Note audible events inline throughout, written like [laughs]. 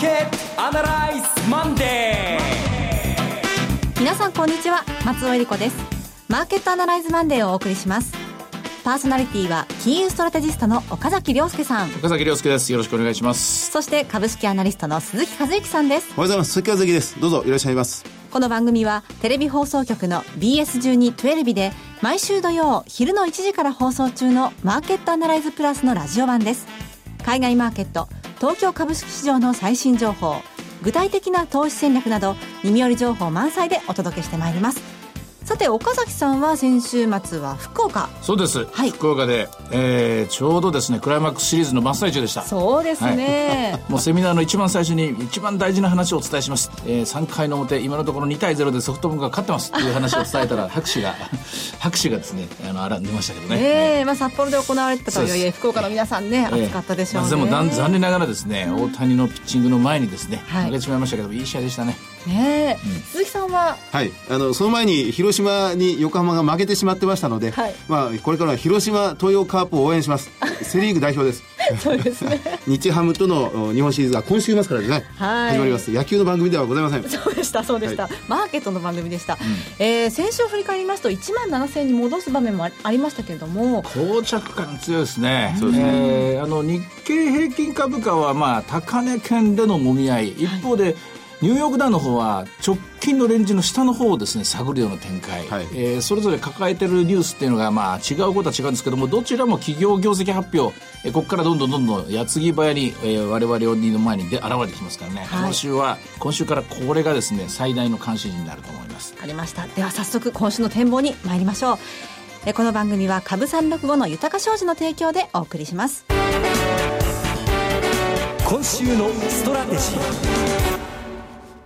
マーケットアナライズマンデー皆さんこんにちは松尾英里子です。マーケットアナライズマンデーをお送りします。パーソナリティは金融ストラテジストの岡崎良介さん。岡崎良介です。よろしくお願いします。そして株式アナリストの鈴木一之さんです。おはようございます。鈴木一之です。どうぞいらっしゃいます。この番組はテレビ放送局の BS12-12 で毎週土曜昼の1時から放送中のマーケットアナライズプラスのラジオ版です。海外マーケット東京株式市場の最新情報具体的な投資戦略など耳寄り情報満載でお届けしてまいります。さて岡崎さんは先週末は福岡。そうです、はい、福岡で、えー、ちょうどですねクライマックスシリーズの真っ最中でした。そうですね、はい、[laughs] もうセミナーの一番最初に一番大事な話をお伝えします、えー、3回の表今のところ2対0でソフトバンクが勝ってます。っていう話を伝えたら [laughs] 拍手が拍手がですねあのあら出ましたけどね。えー、まあ、札幌で行われてたとはいえ福岡の皆さんね、熱かったでしょうね、まあ、でも残念ながらですね、大谷のピッチングの前にですね、負けてしまいましたけどいい試合でしたねねえ、うん、鈴木さんは？はい。あのその前に広島に横浜が負けてしまってましたので、はい、まあこれからは広島東洋カープを応援します。[laughs] セ・リーグ代表です。そうですね。[laughs] 日ハムとの日本シリーズが今週末からですね、はい、始まります。野球の番組ではございません。そうでしたそうでした、はい、マーケットの番組でした、うん、えー、先週を振り返りますと1万7000円に戻す場面もありましたけれども。膠着感強いですね、そうですね、えー、あの日経平均株価はまあ高値圏でのもみ合い。一方で、ニューヨークダウの方は直近のレンジの下の方をですね探るような展開、はい、えー、それぞれ抱えてるニュースっていうのがまあ違うことは違うんですけどもどちらも企業業績発表、えー、ここからどんどんどんどん矢継ぎ早に、えー、我々の前にで現れてきますからね、はい、今週は今週からこれがですね最大の関心になると思います。ありました。では早速今週の展望に参りましょう。えこの番組は株三六五の豊か商事の提供でお送りします。今週のストラテジー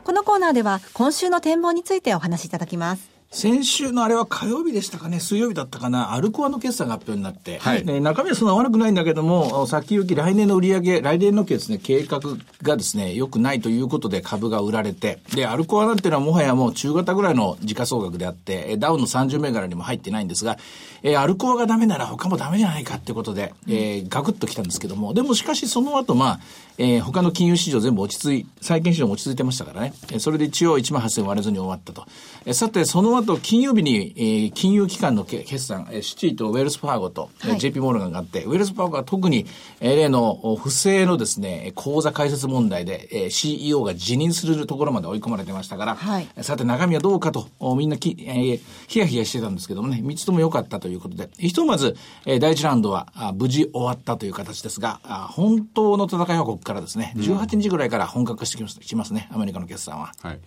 このコーナーでは今週の展望についてお話しいただきます。先週のあれは火曜日でしたかね、水曜日だったかな、アルコアの決算が発表になって、はい、中身はそんな悪くないんだけども、先行き来年の売り上げ、来年のですね、計画がですね、良くないということで株が売られて、で、アルコアなんていうのはもはやもう中型ぐらいの時価総額であって、ダウンの30銘柄にも入ってないんですが、えー、アルコアがダメなら他もダメじゃないかってことで、えー、ガクッときたんですけども、でもしかしその後、まあ、えー、他の金融市場全部落ち着い、債券市場も落ち着いてましたからね。それで一応1万8000割れずに終わったと。えー、さて、その後、金曜日に、えー、金融機関の決算、えー、シティとウェルスファーゴと、はい、JP モルガンがあって、ウェルスファーゴは特に、えー、例の不正のですね、口座開設問題で、えー、CEO が辞任するところまで追い込まれてましたから、はい、さて中身はどうかと、みんなき、えー、ヒヤヒヤしてたんですけどもね、3つとも良かったということで、ひとまず、えー、第1ラウンドはあ無事終わったという形ですが、あ本当の戦いはここからですね、うん。18日ぐらいから本格化してきますね、アメリカの決算は。はい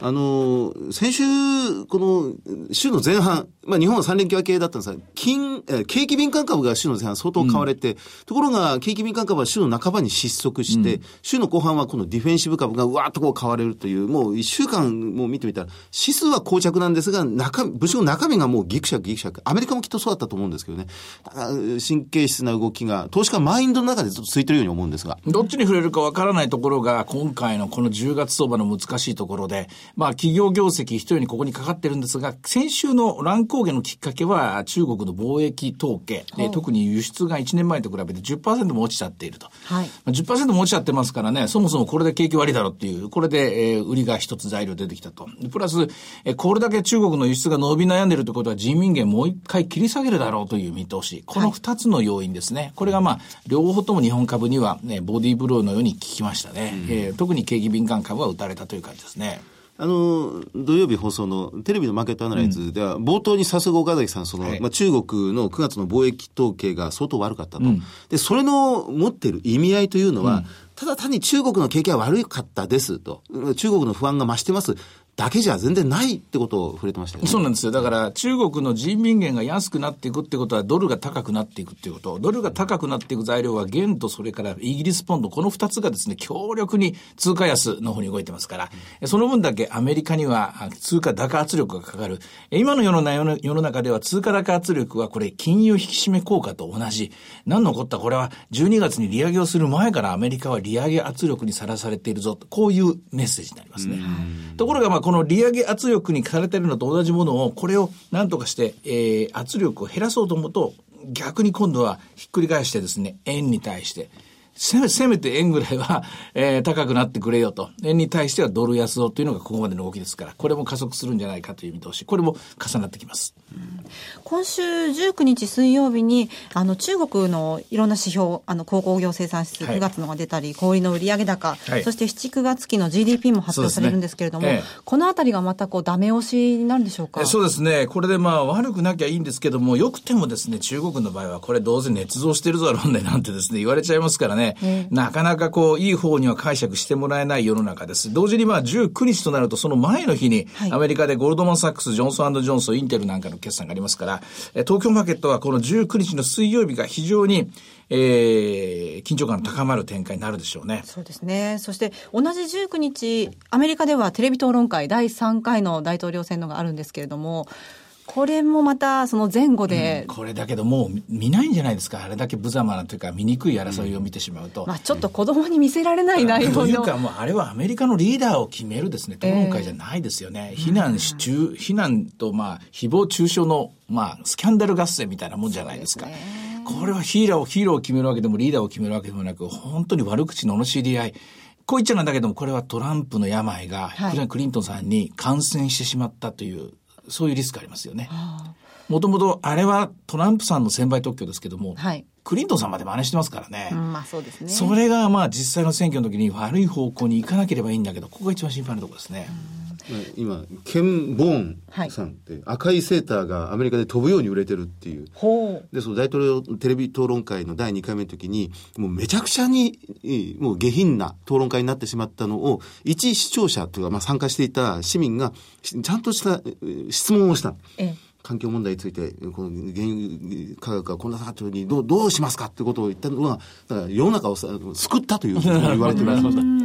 あの、先週、この週の前半、まあ日本は3連休明けだったんですが、金、え景気敏感株が週の前半相当買われて、うん、ところが景気敏感株は週の半ばに失速して、うん、週の後半はこのディフェンシブ株がうわーっとこう買われるという、もう1週間も見てみたら、指数は膠着なんですが、中、部署の中身がもうギクシャクギクシャク。アメリカもきっとそうだったと思うんですけどね。神経質な動きが、投資家マインドの中でずっと続いてるように思うんですが。どっちに触れるかわからないところが、今回のこの10月相場の難しいところで、まあ企業業績一重にここにかかってるんですが、先週の乱高下のきっかけは中国の貿易統計、で特に輸出が1年前と比べて10%も落ちちゃっていると。はい、10%も落ちちゃってますからね、そもそもこれで景気悪いだろうっていう、これで、えー、売りが一つ材料出てきたと。プラス、えー、これだけ中国の輸出が伸び悩んでるってことは人民元もう一回切り下げるだろうという見通し。この二つの要因ですね。これがまあ、両方とも日本株にはね、ボディーブローのように効きましたね。うん、えー、特に景気敏感株は打たれたという感じですね。あの、土曜日放送のテレビのマーケットアナライズでは、冒頭に早速岡崎さん、その、はい、まあ、中国の9月の貿易統計が相当悪かったと。うん、で、それの持っている意味合いというのは、うんただ単に中国の景気は悪かったですと。中国の不安が増してます。だけじゃ全然ないってことを触れてましたよね。そうなんですよ。だから中国の人民元が安くなっていくってことはドルが高くなっていくっていうこと。ドルが高くなっていく材料は元とそれからイギリスポンド、この二つがですね、強力に通貨安の方に動いてますから、うん、その分だけアメリカには通貨高圧力がかかる。今の世の世の中では通貨高圧力はこれ金融引き締め効果と同じ。何のこった？これは12月に利上げをする前からアメリカは利上げ圧力にさらされているぞ。こういうメッセージになりますね。ところがまあこの利上げ圧力にかれてるのと同じものを、これを何とかして、えー、圧力を減らそうと思うと、逆に今度はひっくり返してですね、円に対して、せめせめて円ぐらいは、[laughs] えー、高くなってくれよと。円に対してはドル安をというのがここまでの動きですから、これも加速するんじゃないかという見通し。これも重なってきます。今週19日水曜日に、あの、中国のいろんな指標、あの、鉱工業生産指数9月のが出たり、はい、小売の売上高、はい、そして7、9月期の GDP も発表されるんですけれども、ねええ、このあたりがまたこう、ダメ押しになるんでしょうか？そうですね。これでまあ、悪くなきゃいいんですけども、よくてもですね、中国の場合は、これどうせ捏造してるぞろうね、なんてですね、言われちゃいますからね、え、なかなかこう、いい方には解釈してもらえない世の中です。同時にまあ、19日となると、その前の日に、アメリカでゴールドマンサックス、ジョンソンジョンソン、インテルなんかの決算がありますから、東京マーケットはこの19日の水曜日が非常に、えー、緊張感の高まる展開になるでしょうね。そうですね。そして同じ19日、アメリカではテレビ討論会第3回の大統領選のがあるんですけれども、これもまたその前後で、うん、これだけどもう見ないんじゃないですか。あれだけ無様なというか見くい争いを見てしまうと、うん、まあ、ちょっと子供に見せられない内容の、というかもうあれはアメリカのリーダーを決めるですね。討論会じゃないですよね、えー、非難し中非難とまあ誹謗中傷のまあスキャンダル合戦みたいなもんじゃないですか。これはヒーラーをヒーローを決めるわけでもリーダーを決めるわけでもなく本当に悪口の罵り合い。こう言っちゃなんだけども、これはトランプの病が、はい、クリントンさんに感染してしまったという、そういうリスクありますよね。もともとあれはトランプさんの専売特許ですけども、はい、クリントンさんまで真似してますからね。うん、まあそうですね。それがまあ実際の選挙の時に悪い方向に行かなければいいんだけど、ここが一番心配なところですね。今、ケン・ボーンさんって、赤いセーターがアメリカで飛ぶように売れてるっていう。で、その大統領テレビ討論会の第2回目の時に、もうめちゃくちゃに、もう下品な討論会になってしまったのを、一視聴者というか、まあ参加していた市民が、ちゃんとした質問をした。ええ環境問題について、この原油価格がこんな下がったにどう、どうしますかってことを言ったのは、だから世の中を救ったというふうに言われてる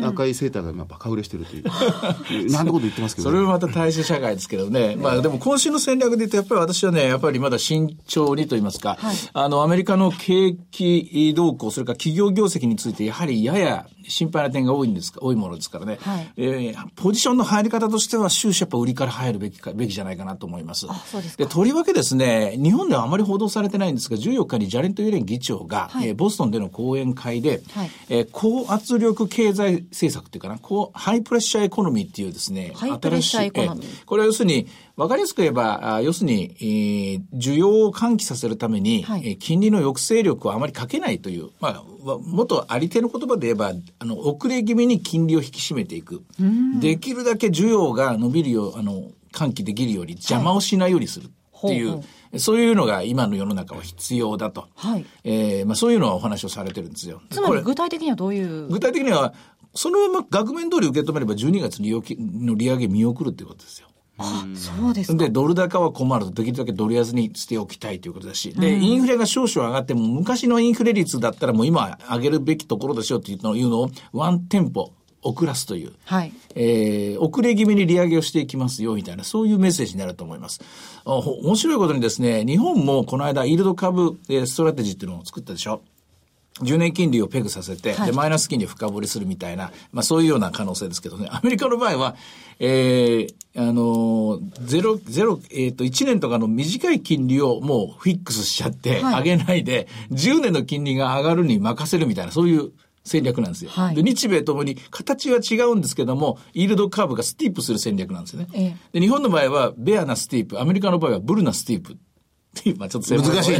赤いセーターが今バカ売れしてるという。[laughs] なんてこと言ってますけど、ね、それはまた大衆社会ですけどね。まあでも今週の戦略で言うと、やっぱり私はね、やっぱりまだ慎重にと言いますか、はい、あの、アメリカの景気動向、それから企業業績について、やはりやや心配な点が多いんですか、多いものですからね。はい、えー、ポジションの入り方としては終始やっぱ売りから入るべきか、べきじゃないかなと思います。あ、そうですで、とりわけですね、日本ではあまり報道されてないんですが、14日にジャネット・イエレン議長が、はい、えー、ボストンでの講演会で、はい、えー、高圧力経済政策っていうかな、こう、 high pressure economy っていうですね、 high pressure economy。これは要するに、わかりやすく言えば、要するに、えー、需要を喚起させるために、金利の抑制力をあまりかけないという、まあ、もっとあり手の言葉で言えば、あの、遅れ気味に金利を引き締めていく。できるだけ需要が伸びるよう、あの、喚起できるように邪魔をしないようにするっていう、はい、そういうのが今の世の中は必要だと。はい。えー、まあそういうのはお話をされてるんですよ。つまり具体的にはどういう？具体的には、そのまま額面通り受け止めれば12月の利上げ見送るっていうことですよ。あ、そうですで、ドル高は困ると、できるだけドル安にしておきたいということだし、で、インフレが少々上がっても、昔のインフレ率だったらもう今上げるべきところでしょうっていうのを、ワンテンポ遅らすという、はい、えー、遅れ気味に利上げをしていきますよ、みたいな、そういうメッセージになると思います。面白いことにですね、日本もこの間、イールド株ストラテジーっていうのを作ったでしょ。10年金利をペグさせて、はい、で、マイナス金利を深掘りするみたいな、まあそういうような可能性ですけどね。[laughs] アメリカの場合は、えー、あの、ゼロ、ゼロ、えっ、ー、と、1年とかの短い金利をもうフィックスしちゃって、上げないで、10年の金利が上がるに任せるみたいな、そういう戦略なんですよ。はい、で日米ともに形は違うんですけども、イールドカーブがスティープする戦略なんですよね。ええ、で日本の場合はベアなスティープ、アメリカの場合はブルなスティープ。っていう、まあちょっと難しい。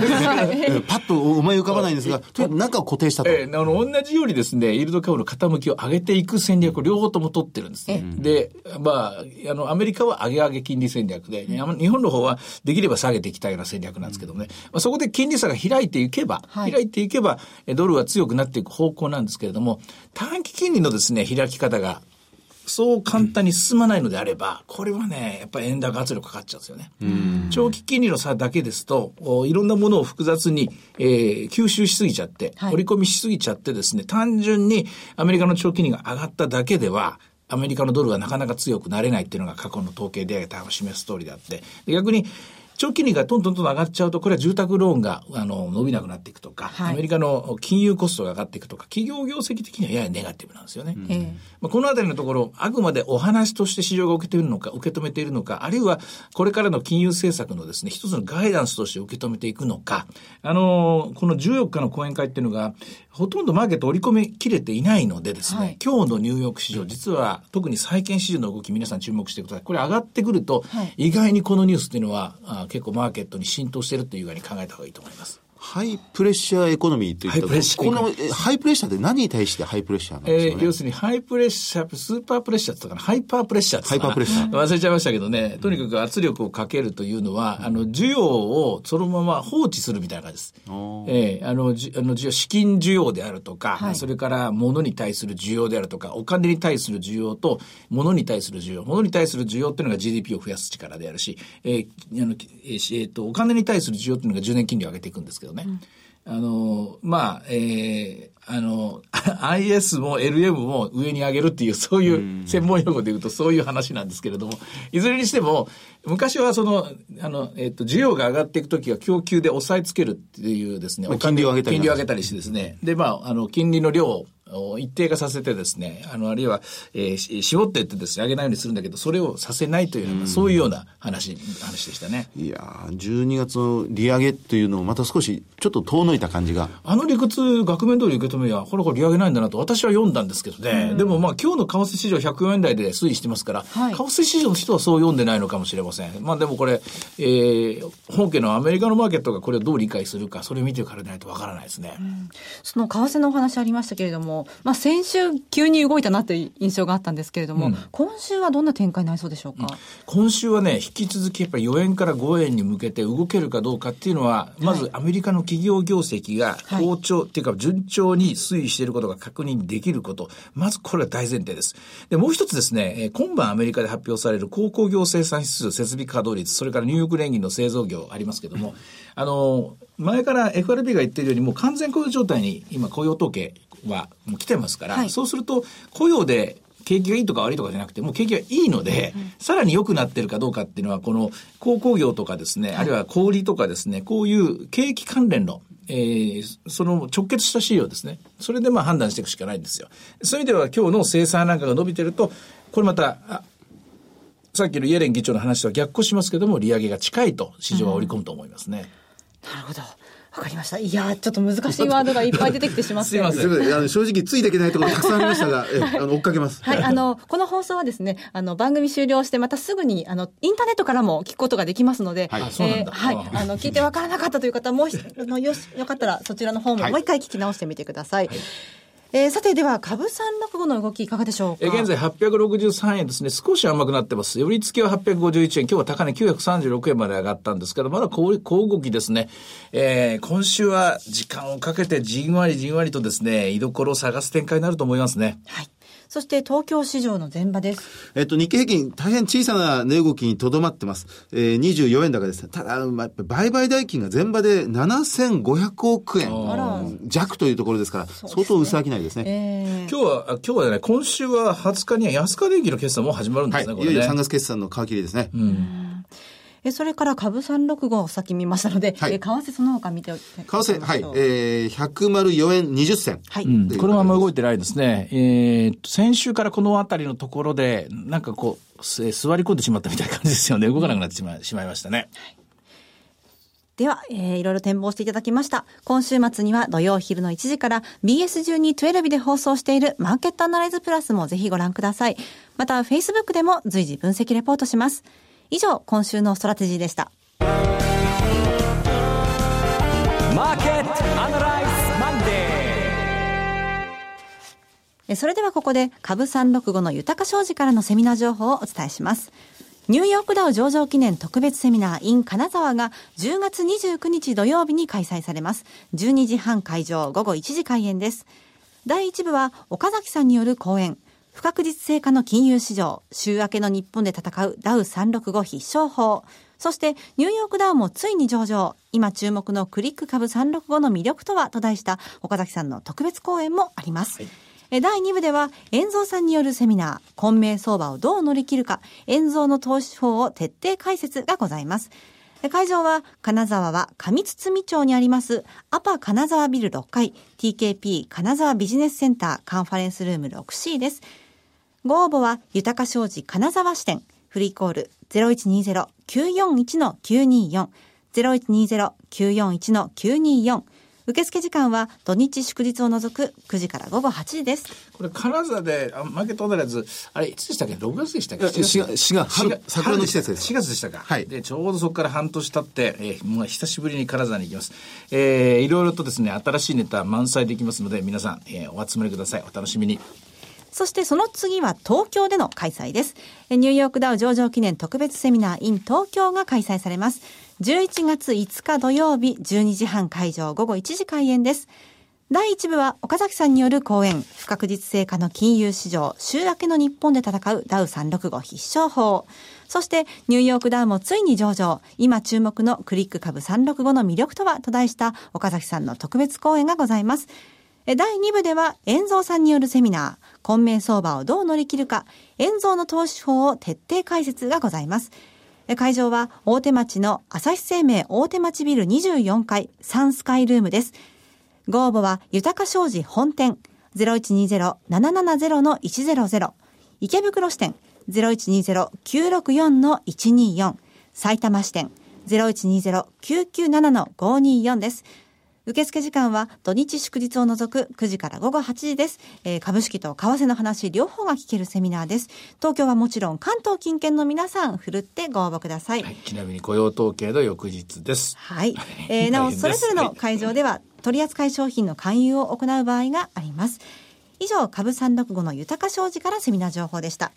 パッと思い浮かばないんですが、とにかく中を固定したと。えー、あの、同じようにですね、イールドカーブの傾きを上げていく戦略を両方とも取ってるんですね。で、まあ、あの、アメリカは上げ上げ金利戦略で、日本の方はできれば下げていきたいような戦略なんですけどね。まあ、そこで金利差が開いていけば、はい、開いていけば、ドルは強くなっていく方向なんですけれども、短期金利のですね、開き方がそう簡単に進まないのであれば、これはね、やっぱり円高圧力かかっちゃうんですよね。長期金利の差だけですと、いろんなものを複雑に、えー、吸収しすぎちゃって、はい、織り込みしすぎちゃってですね、単純にアメリカの長期金利が上がっただけでは、アメリカのドルがなかなか強くなれないっていうのが過去の統計データを示す通りであって、逆に長期金利がトントンと上がっちゃうと、これは住宅ローンが、あの、伸びなくなっていくとか、はい、アメリカの金融コストが上がっていくとか、企業業績的にはややネガティブなんですよね。うん、まあ、このあたりのところ、あくまでお話として市場が受けているのか、受け止めているのか、あるいは、これからの金融政策のですね、一つのガイダンスとして受け止めていくのか、あの、この14日の講演会っていうのが、ほとんどマーケット織り込み切れていないのでですね、はい今日のニューヨーク市場、実は特に債券市場の動き皆さん注目してください。これ上がってくると、はい意外にこのニュースっていうのはあ結構マーケットに浸透してるっていうふうに考えた方がいいと思います。ハイプレッシャーエコノミーといった high pressure。エこのえ high pressure って何に対して high pressure なんでしょうね。えー要するに high pressure、super pressure って言ったかな、 hyper pressure って言ったかな？ハイパープレッシャ忘れちゃいましたけどね、とにかく圧力をかけるというのは、あの、需要をそのまま放置するみたいな感じです。えーあの、じあの、需要、資金需要であるとか、はい。それから物に対する需要であるとか、お金に対する需要と、物に対する需要。物に対する需要っていうのが GDP を増やす力であるし、えーあの、えーしえーと、お金に対する需要っていうのが10年金利を上げていくんですけどね。あの、まあ、えーあの、[laughs] IS も LM も上に上げるっていう、そういう専門用語で言うとそういう話なんですけれども、いずれにしても、昔はその、あの、えっ、と、需要が上がっていくときは供給で抑えつけるっていうですね、金利を上げたり金利を上げたりしてですね、で、まあ、あの、金利の量を一定化させてですね、あの、あるいは、えーし絞っていってですね、上げないようにするんだけど、それをさせないというような、そういうような話、話でしたね。いやー、12月の利上げというのをまた少しちょっと遠のいた感じが。あの理屈、額面通り受け止めは、これこれ利上げないんだなと私は読んだんですけどね。でもまあ今日の為替市場104円台で推移してますから、はい為替市場の人はそう読んでないのかもしれません。まあでもこれ、えー、本家のアメリカのマーケットがこれをどう理解するか、それを見てからないとわからないですね。その為替のお話ありましたけれども、まあ、先週急に動いたなという印象があったんですけれども、今週はどんな展開になりそうでしょうか、今週はね、引き続きやっぱり4円から5円に向けて動けるかどうかっていうのは、まずアメリカの企業業績が好調、っていうか順調に推移していることが確認できること。まずこれは大前提です。で、もう一つですね、えー今晩アメリカで発表される鉱工業生産指数、設備稼働率、それからニューヨーク連銀の製造業ありますけども、あの、前から FRB が言っているようにもう完全雇用状態に今雇用統計はもう来てますから、はいそうすると雇用で景気がいいとか悪いとかじゃなくて、もう景気がいいので、さらに良くなってるかどうかっていうのは、この鉱工業とかですね、あるいは小売とかですね、こういう景気関連の、えーその直結した資料ですね。それでまあ判断していくしかないんですよ。そういう意味では今日の生産なんかが伸びてると、これまた、あさっきのイエレン議長の話とは逆行しますけども、利上げが近いと市場は織り込むと思いますね。なるほど。わかりました。いやーちょっと難しい [laughs] ワードがいっぱい出てきてしまって。すいませんすみませんあの正直ついていけないところたくさんありましたが、[laughs] えあの追っかけます。はい、あの、この放送はですね、あの、番組終了して、またすぐに、あの、インターネットからも聞くことができますので、はいあそうなんだはい、あの、聞いてわからなかったという方、もあの、よし、よかったら、そちらの方も、はいもう一回聞き直してみてください。えーさて、では、株三六五の動きいかがでしょうか？え現在863円ですね。少し甘くなってます。寄り付きは851円。今日は高値936円まで上がったんですけど、まだ小小動きですね。えー今週は時間をかけてじんわりじんわりとですね、居所を探す展開になると思いますね。はい。そして、東京市場の前場です。えっと、日経平均、大変小さな値動きにとどまってます。えー、24円高です。ただ、まあ、売買代金が前場で7500億円弱というところですから、相当薄商いですね。えー今日は、あ今日はね、今週は20日には安川電機の決算も始まるんではい。すね、いよいよこれね。3月決算の皮切りですね。えそれから株三六五を先見ましたので、はいえ為替その他見て為為替、はい。えー、104円20銭。はい。うんこのまま動いてないですね。えーと先週からこのあたりのところで、なんかこう、す座り込んでしまったみたいな感じですよね。動かなくなってしまいしまいましたね。では、えーいろいろ展望していただきました。今週末には土曜昼の1時から BS1212 で放送しているマーケットアナライズプラスもぜひご覧ください。また、Facebook でも随時分析レポートします。以上、今週のストラテジーでした。マーケットアナライズマンデえーそれではここで株365の豊か商事からのセミナー情報をお伝えします。ニューヨークダウ上場記念特別セミナー in 金沢が10月29日土曜日に開催されます。12時半会場、午後1時開演です。第1部は岡崎さんによる講演。不確実性化の金融市場、週明けの日本で戦うダウ365必勝法。そして、ニューヨークダウもついに上場。今注目のクリック株365の魅力とはと題した岡崎さんの特別講演もあります。え第2部では、遠蔵さんによるセミナー、混迷相場をどう乗り切るか、遠蔵の投資法を徹底解説がございます。え会場は、金沢は上堤町にあります、アパ金沢ビル6階、TKP 金沢ビジネスセンターカンファレンスルーム 6C です。ご応募は、豊か商事金沢支店、フリーコール0120-941-924、0120-941-924、受付時間は土日祝日を除く9時から午後8時です。これ、金沢で、あマーケットアナライズ、あれ、いつでしたっけ ?6 月でしたっけ？いや4月4月春桜の季節です4月でしたか？はいで、ちょうどそこから半年経って、えーもう久しぶりに金沢に行きます。えー、いろいろとですね、新しいネタ満載できますので、皆さん、えーお集まりください。お楽しみに。そしてその次は東京での開催です。ニューヨークダウ上場記念特別セミナー in 東京が開催されます。11月5日土曜日12時半会場午後1時開演です。第1部は岡崎さんによる講演、不確実性化の金融市場、週明けの日本で戦うダウ365必勝法。そして、ニューヨークダウもついに上場、今注目のクリック株365の魅力とは？と題した岡崎さんの特別講演がございます。第2部では、遠蔵さんによるセミナー、混迷相場をどう乗り切るか、遠蔵の投資法を徹底解説がございます。会場は、大手町の朝日生命大手町ビル24階サンスカイルームです。ご応募は、豊か商事本店。0120-770-100池袋支店。0120-964-124埼玉支店。0120-997-524です。受付時間は土日祝日を除く9時から午後8時です。えー株式と為替の話両方が聞けるセミナーです。東京はもちろん関東近県の皆さん、ふるってご応募ください。はい、ちなみに雇用統計の翌日です。はい。[laughs] えーなお、それぞれの会場では、取扱い商品の勧誘を行う場合があります。以上、株365の豊か商事からセミナー情報でした。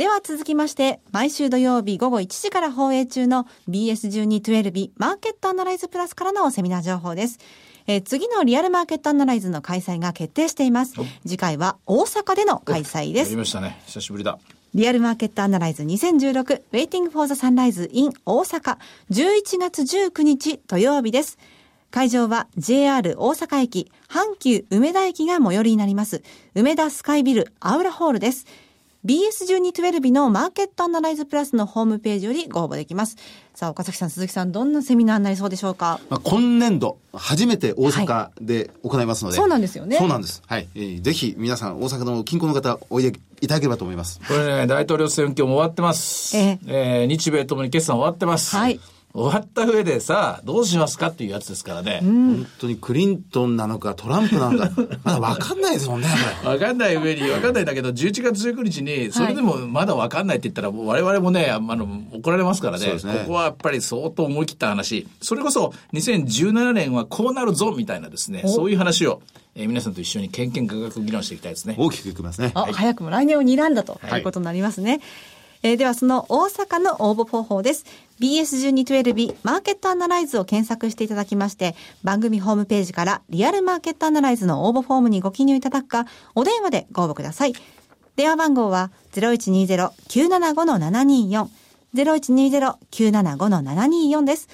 では続きまして、毎週土曜日午後1時から放映中の BS1212 マーケットアナライズプラスからのセミナー情報です。えー次のリアルマーケットアナライズの開催が決定しています。次回は大阪での開催ですやり。ましたね。久しぶりだ。リアルマーケットアナライズ2016 Waiting for the Sunrise in 大阪11月19日土曜日です。会場は JR 大阪駅、阪急梅田駅が最寄りになります。梅田スカイビルアウラホールです。BS1212 のマーケットアナライズプラスのホームページよりご応募できます。さあ、岡崎さん、鈴木さん、どんなセミナーになりそうでしょうか？まあ、今年度、初めて大阪で行いますので、そうなんですよねそうなんです。はい。えーぜひ皆さん、大阪の近郊の方、おいでいただければと思います。これね、大統領選挙も終わってます。ええー日米ともに決算終わってます。はい終わった上でさ、どうしますかっていうやつですからね。本当にクリントンなのか、トランプなのか、[laughs] まだわかんないですもんね、これ。わかんない上に、わかんないんだけど、11月19日に、それでもまだわかんないって言ったら、我々もね、あの、怒られますからね。ねここはやっぱり相当思い切った話。それこそ、2017年はこうなるぞ、みたいなですね、そういう話を、えー皆さんと一緒にけんけんががく議論していきたいですね。大きくいきますね。あ、早くも来年を睨んだとはいいうことになりますね。えーではその大阪の応募方法です。BS1212 マーケットアナライズを検索していただきまして、番組ホームページからリアルマーケットアナライズの応募フォームにご記入いただくか、お電話でご応募ください。電話番号は0120-975-724、0120-975-724です。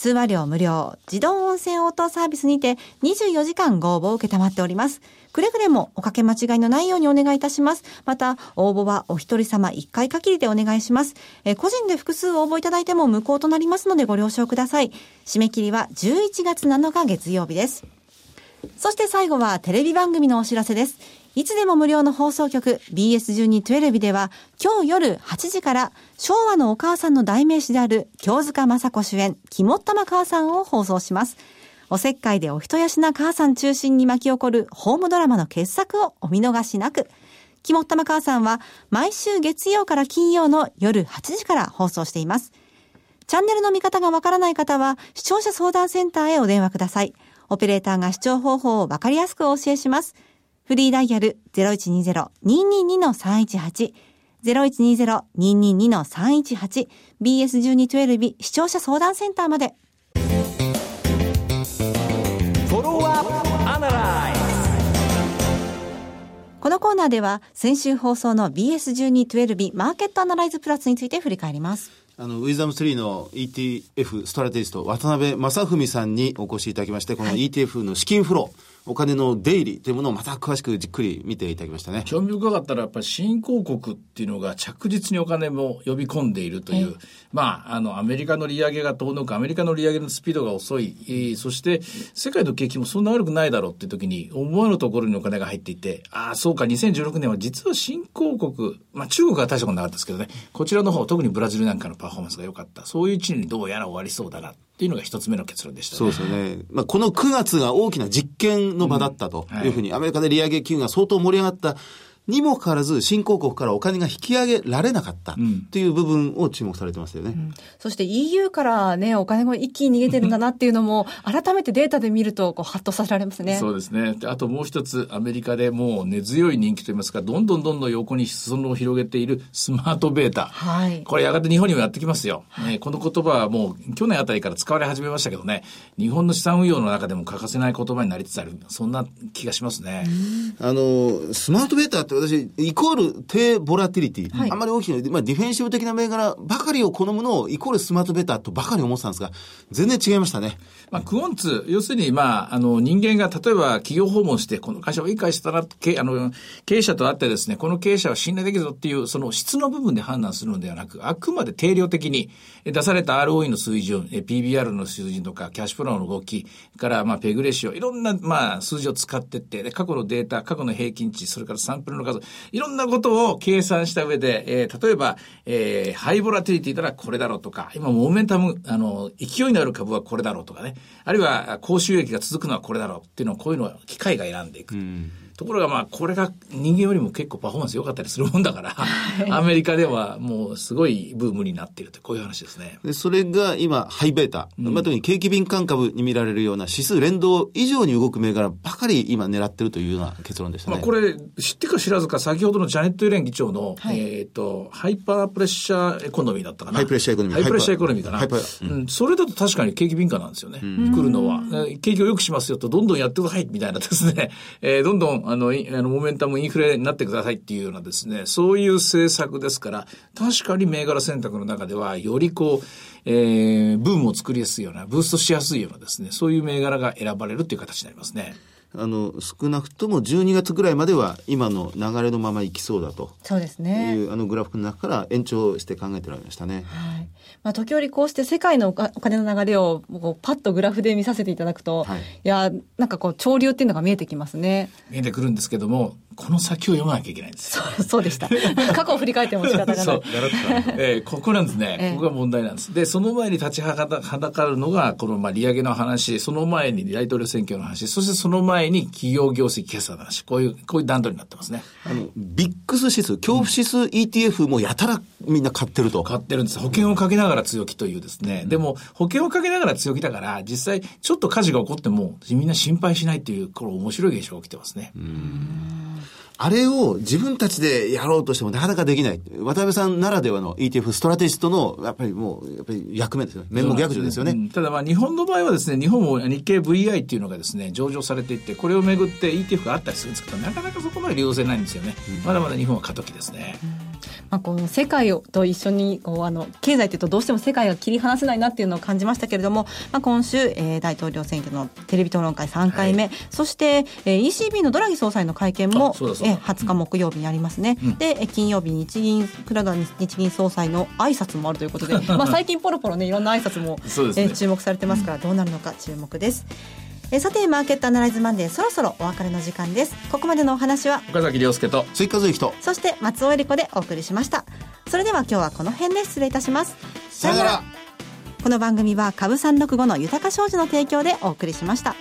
通話料無料、自動音声応答サービスにて24時間ご応募を受けたまっております。くれぐれもおかけ間違いのないようにお願いいたします。また、応募はお一人様一回限りでお願いします。え個人で複数応募いただいても無効となりますのでご了承ください。締め切りは11月7日月曜日です。そして最後はテレビ番組のお知らせです。いつでも無料の放送局 BS1212 では今日夜8時から昭和のお母さんの代名詞である京塚雅子主演肝っ玉母さんを放送します。おせっかいでお人よしな母さん中心に巻き起こるホームドラマの傑作をお見逃しなく。肝っ玉母さんは毎週月曜から金曜の夜8時から放送しています。チャンネルの見方がわからない方は、視聴者相談センターへお電話ください。オペレーターが視聴方法をわかりやすくお教えします。フリーダイヤル0120-222-318 0120-222-318 BS1212 視聴者相談センターまで。このコーナーでは先週放送の BS1212 マーケットアナライズプラスについて振り返ります。あの、ウィズダム3の ETF ストラテジスト、渡辺正文さんにお越しいただきまして、この ETF の資金フロー、お金の出入りというものをまた詳しくじっくり見ていただきましたね。興味深かったらやっぱり新興国っていうのが着実にお金も呼び込んでいるという、まあ、あの、アメリカの利上げが遠のく、アメリカの利上げのスピードが遅い、えーそして世界の景気もそんな悪くないだろうっていう時に思わぬところにお金が入っていて、ああ、そうか、2016年は実は新興国、まあ中国は大したことなかったですけどね、こちらの方、特にブラジルなんかのパフォーマンスが良かった。そういう一年にどうやら終わりそうだな。っていうのが一つ目の結論でした、ね、そうですよね。まあ、この9月が大きな実験の場だったというふうに、アメリカで利上げ機運が相当盛り上がったにもかかわらず、新興国からお金が引き上げられなかったという部分を注目されてますよね。うん、そして EU からね、お金が一気に逃げてるんだなっていうのも、改めてデータで見ると、こう、ハッとさせられますね。そうですね。あともう一つ、アメリカでもう根強い人気といいますか、どんどんどんどん横に裾野を広げているスマートベータ。はい。これやがて日本にもやってきますよ。はい、この言葉はもう去年あたりから使われ始めましたけどね、日本の資産運用の中でも欠かせない言葉になりつつある、そんな気がしますね。あの、スマートベータって私、イコールル低ボラティリティ、はい、あんまり大きな、まあ、ディフェンシブ的な銘柄ばかりを好むのをイコールスマートベータとばかり思ってたんですが、全然違いましたね。まあ、クオンツ、要するに、まあ、あの、人間が例えば企業訪問して、この会社をいい会社だな、けあの、経営者と会ってですね、この経営者は信頼できるぞっていう、その質の部分で判断するのではなく、あくまで定量的に出された ROE の水準、PBR の水準とか、キャッシュフローの動きから、まあ、ペグレシオ、いろんな、まあ、数字を使ってって、過去のデータ、過去の平均値、それからサンプルの数、いろんなことを計算した上で、えー、例えば、えー、ハイボラティリティならこれだろうとか、今モーメンタム、あの、勢いのある株はこれだろうとかね、あるいは高収益が続くのはこれだろうっていうのを、こういうのを機械が選んでいく。うん。ところがまあ、これが人間よりも結構パフォーマンス良かったりするもんだから、アメリカではもうすごいブームになっていると、こういう話ですね。で、それが今、 high beta、うん、まあ、特に景気敏感株に見られるような指数連動以上に動く銘柄ばかり今狙ってるというような結論でしたね。まあ、これ、知ってか知らずか、先ほどのジャネット・イエレン議長の、はい、えっ、ー、と、 hyper pressure economy だったかな。ハイプレッシャーエコノミー。ハイプレッシャーエコノミーかな。うん、それだと確かに景気敏感なんですよね。うん、来るのは。景気を良くしますよと、どんどんやってください、みたいなですね。えー、どんどん、あの、あのモ、メンタムインフレになってくださいっていうようなですね、そういう政策ですから、確かに銘柄選択の中では、よりこう、えー、ブームを作りやすいような、ブーストしやすいようなですね、そういう銘柄が選ばれるという形になりますね。あの少なくとも12月ぐらいまでは今の流れのままいきそうだとそうですねいうあのグラフの中から延長して考えてられましたね。はいまあ、時折こうして世界のお金の流れをこうパッとグラフで見させていただくと、はい、いやなんかこう潮流っていうのが見えてきますね。見えてくるんですけどもこの先を読まなきゃいけないんですそうそうでした。[laughs] 過去を振り返っても仕方がない。そう。えー、ここなんですね。えー、ここが問題なんです。で、その前に立ちはだかるのが、この、まあ、利上げの話、その前に大統領選挙の話、そしてその前に企業業績決算の話、こういう、こういう段取りになってますね。あの、ビックス指数、恐怖指数 ETF もやたらみんな買ってると。買ってるんです。保険をかけながら強気というですね。うん、でも、保険をかけながら強気だから、実際、ちょっと火事が起こっても、みんな心配しないっていう、この面白い現象が起きてますね。うんあれを自分たちでやろうとしてもなかなかできない。渡辺さんならではの ETF ストラテジストの、やっぱりもう、やっぱり役目ですよね。面目逆女ですよね。うん、ただまあ日本の場合はですね、日本も日経 VI っていうのがですね、上場されていて、これをめぐって ETF があったりするんですけど、なかなかそこまで利用せないんですよね。うん、まだまだ日本は過渡期ですね。うんまあ、この世界と一緒にこうあの経済というとどうしても世界が切り離せないなっていうのを感じましたけれども、まあ、今週、えー、大統領選挙のテレビ討論会3回目、はい、そして、えー、ECB のドラギ総裁の会見もえー、20日木曜日にありますね、うん、で金曜日日銀黒田日銀総裁の挨拶もあるということで、[laughs] まあ、最近ポロポロねいろんな挨拶も、ね。えー、注目されてますからどうなるのか注目です。えさてマーケットアナライズマンデーそろそろお別れの時間です。ここまでのお話は岡崎亮介と追加随と。そして松尾恵理子でお送りしました。それでは今日はこの辺で失礼いたします。さよなら。この番組は株三六五の豊か商事の提供でお送りしました